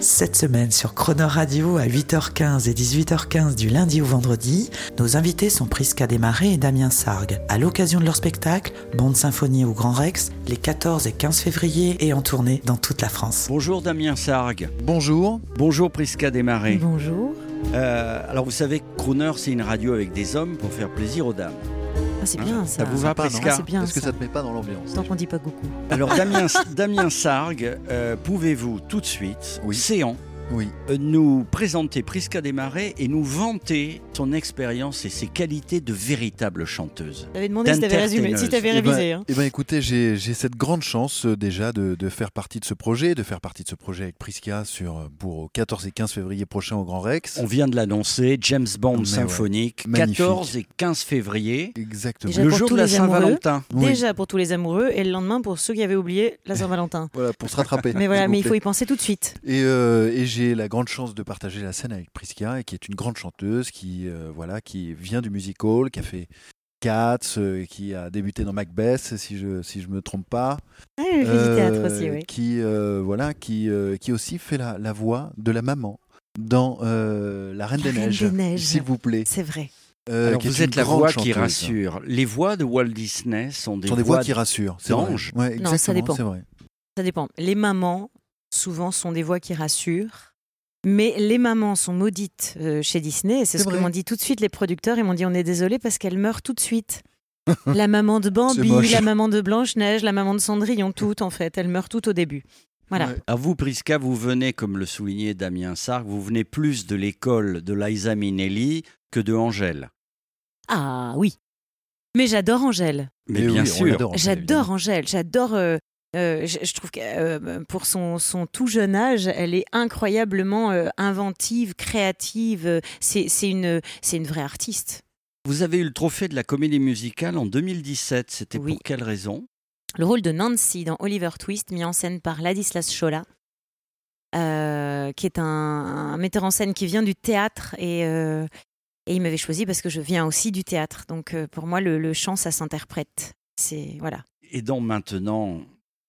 Cette semaine sur Croner Radio à 8h15 et 18h15 du lundi au vendredi, nos invités sont Prisca Desmarais et Damien Sargue. À l'occasion de leur spectacle, Bande Symphonie au Grand Rex, les 14 et 15 février et en tournée dans toute la France. Bonjour Damien Sargue. Bonjour. Bonjour Prisca Desmarais. Bonjour. Euh, alors vous savez que Crooner c'est une radio avec des hommes pour faire plaisir aux dames. Ah, c'est bien ça. Ça vous va non Prisca Ah, c'est bien Est-ce que ça. ça te met pas dans l'ambiance Tant qu'on dit pas coucou. Alors Damien, Damien Sargue, euh, pouvez-vous tout de suite, Oui. séant, Oui. euh, nous présenter Prisca Desmarais et nous vanter son expérience et ses qualités de véritable chanteuse T'avais demandé si t'avais résumé, si t'avais Eh ben- révisé. hein. Eh ben, écoutez, j'ai cette grande chance euh, déjà de, de faire partie de ce projet, de faire partie de ce projet avec Prisca sur, euh, pour 14 et 15 février prochain au Grand Rex. On vient de l'annoncer, James Bond Mais symphonique, Magnifique. 14 et 15 février, Exactement. Déjà le pour jour tous de la les amoureux. Saint-Valentin. Oui. Déjà pour tous les amoureux et le lendemain pour ceux qui avaient oublié la Saint-Valentin. Voilà, pour se rattraper. Mais voilà, mais il faut y penser tout de suite. Et, euh, et j'ai la grande chance de partager la scène avec Prisca, et qui est une grande chanteuse, qui, euh, voilà, qui vient du music hall, qui a fait Cats, euh, qui a débuté dans Macbeth, si je si je me trompe pas. Ah, fait du théâtre Euh, aussi, oui. Qui euh, voilà, qui euh, qui aussi fait la, la voix de la maman dans euh, La Reine La des Reine Neiges, des Neiges. s'il vous plaît. C'est vrai. Euh, Alors vous êtes la voix qui rassure. Les voix de Walt Disney sont des, Ce sont des voix qui rassurent. c'est. Ouais, Non, ça dépend. C'est vrai. Ça dépend. Les mamans, souvent, sont des voix qui rassurent. Mais les mamans sont maudites euh, chez Disney. Et c'est ce que m'ont dit tout de suite les producteurs. Ils m'ont dit on est désolé parce qu'elles meurent tout de suite. la maman de Bambi, la maman de Blanche-Neige, la maman de Cendrillon, toutes en fait. Elles meurent toutes au début. Voilà. Ouais. Alors vous, Prisca, vous venez, comme le soulignait Damien Sark, vous venez plus de l'école de Liza Minnelli que de Angèle. Ah oui. Mais j'adore Angèle. Mais Et bien oui, sûr. J'adore. Angèle. J'adore. euh, euh, je, je trouve que euh, pour son, son tout jeune âge, elle est incroyablement euh, inventive, créative. C'est c'est une, c'est une vraie artiste. Vous avez eu le trophée de la comédie musicale en 2017. C'était Oui. pour quelle raison? Le rôle de Nancy dans Oliver Twist, mis en scène par Ladislas Chola, qui est un, un metteur en scène qui vient du théâtre et, et il m'avait choisi parce que je viens aussi du théâtre. Donc pour moi, le, le chant, ça s'interprète. C'est voilà. Et dans maintenant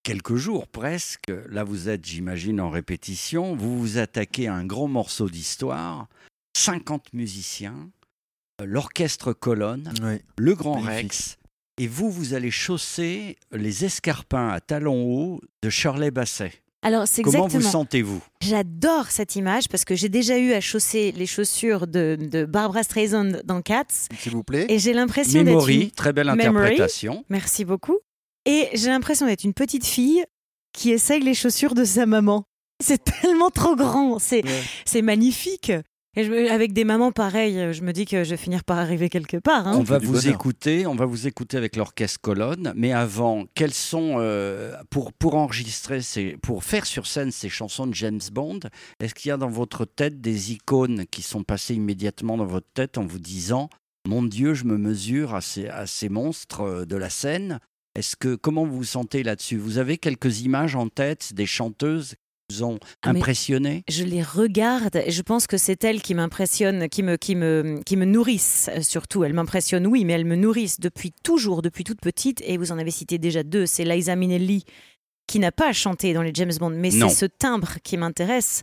quelques jours presque, là vous êtes, j'imagine, en répétition, vous vous attaquez à un grand morceau d'histoire, 50 musiciens, euh, l'orchestre colonne, le Grand Magnifique. Rex, et vous, vous allez chausser les escarpins à talons hauts de Shirley Basset. Alors c'est Comment exactement. vous sentez-vous? J'adore cette image parce que j'ai déjà eu à chausser les chaussures de, de Barbara Streisand dans Cats S'il vous plaît. et j'ai l'impression d'être Memory, une... très belle Memory. interprétation. Merci beaucoup. Et j'ai l'impression d'être une petite fille qui essaye les chaussures de sa maman. C'est tellement trop grand, c'est Ouais. magnifique. Et je avec des mamans pareilles, je me dis que je vais finir par arriver quelque part. hein. On va vous bonheur. écouter, on va vous écouter avec l'orchestre colonne. Mais avant, quels sont euh, pour pour enregistrer ces, pour faire sur scène ces chansons de James Bond Est-ce qu'il y a dans votre tête des icônes qui sont passées immédiatement dans votre tête en vous disant mon Dieu, je me mesure à ces à ces monstres euh, de la scène Est-ce que comment vous vous sentez là-dessus? Vous avez quelques images en tête des chanteuses qui vous ont Ah, impressionné? Je les regarde et je pense que c'est elles qui m'impressionnent, qui me, qui, me, qui me nourrissent euh, surtout. Elles m'impressionnent, oui, mais elles me nourrissent depuis toujours, depuis toute petite. Et vous en avez cité déjà deux. C'est Liza Minnelli qui n'a pas chanté dans les James Bond, mais c'est ce timbre qui m'intéresse.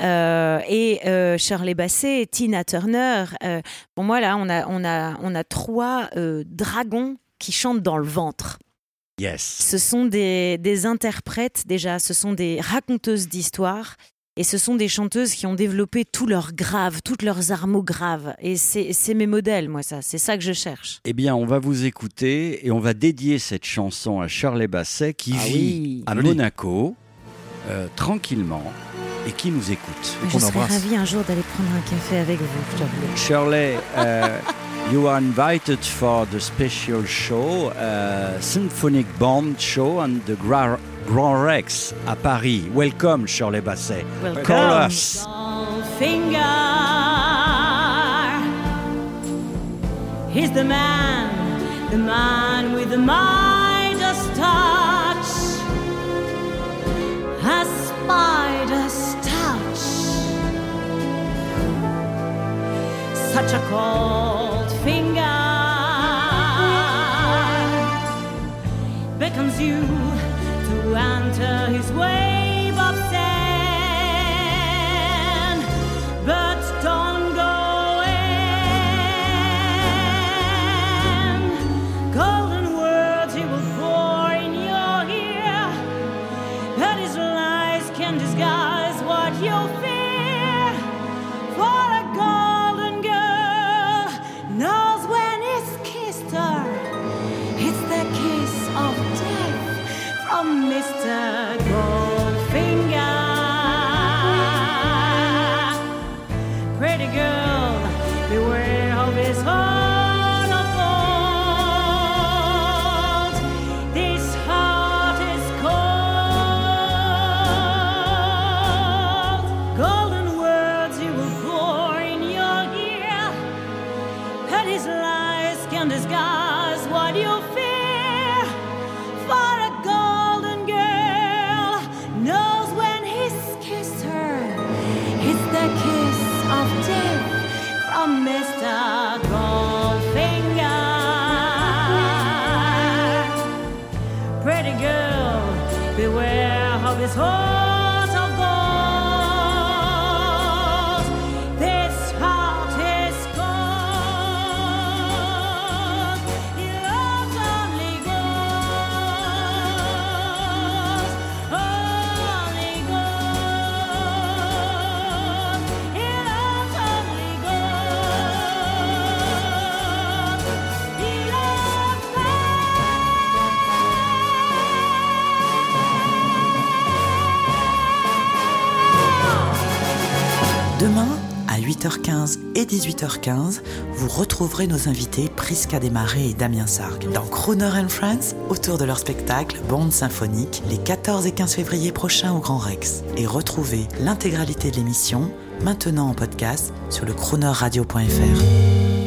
Euh, et euh, Shirley Bassey, Tina Turner. euh, pour moi, là, on a, on a, on a trois euh, dragons qui chantent dans le ventre. Yes. Ce sont des, des interprètes déjà, ce sont des raconteuses d'histoires. Et ce sont des chanteuses qui ont développé tout leur grave, toutes leurs armeaux graves. Et c'est c'est mes modèles, moi, ça. C'est ça que je cherche. Eh bien, on va vous écouter et on va dédier cette chanson à Shirley Basset qui Ah vit oui. à. Monaco euh, tranquillement et qui nous écoute. Je qu'on serais ravie un jour d'aller prendre un café avec vous, je. Shirley, uh, you are invited for the special show, uh, Symphonic Band Show on the Gra- Grand Rex à Paris. Welcome, Shirley Basset. Call us. Finger, He's the man, the man with the Midas touch, such a cold finger. Beckons you to enter his wave beware of his heart promise Demain, à 8h15 et 18h15, vous retrouverez nos invités Prisca Desmarais et Damien Sargue dans Crooner and Friends autour de leur spectacle Bande symphonique les 14 et 15 février prochains au Grand Rex. Et retrouvez l'intégralité de l'émission maintenant en podcast sur le croonerradio.fr.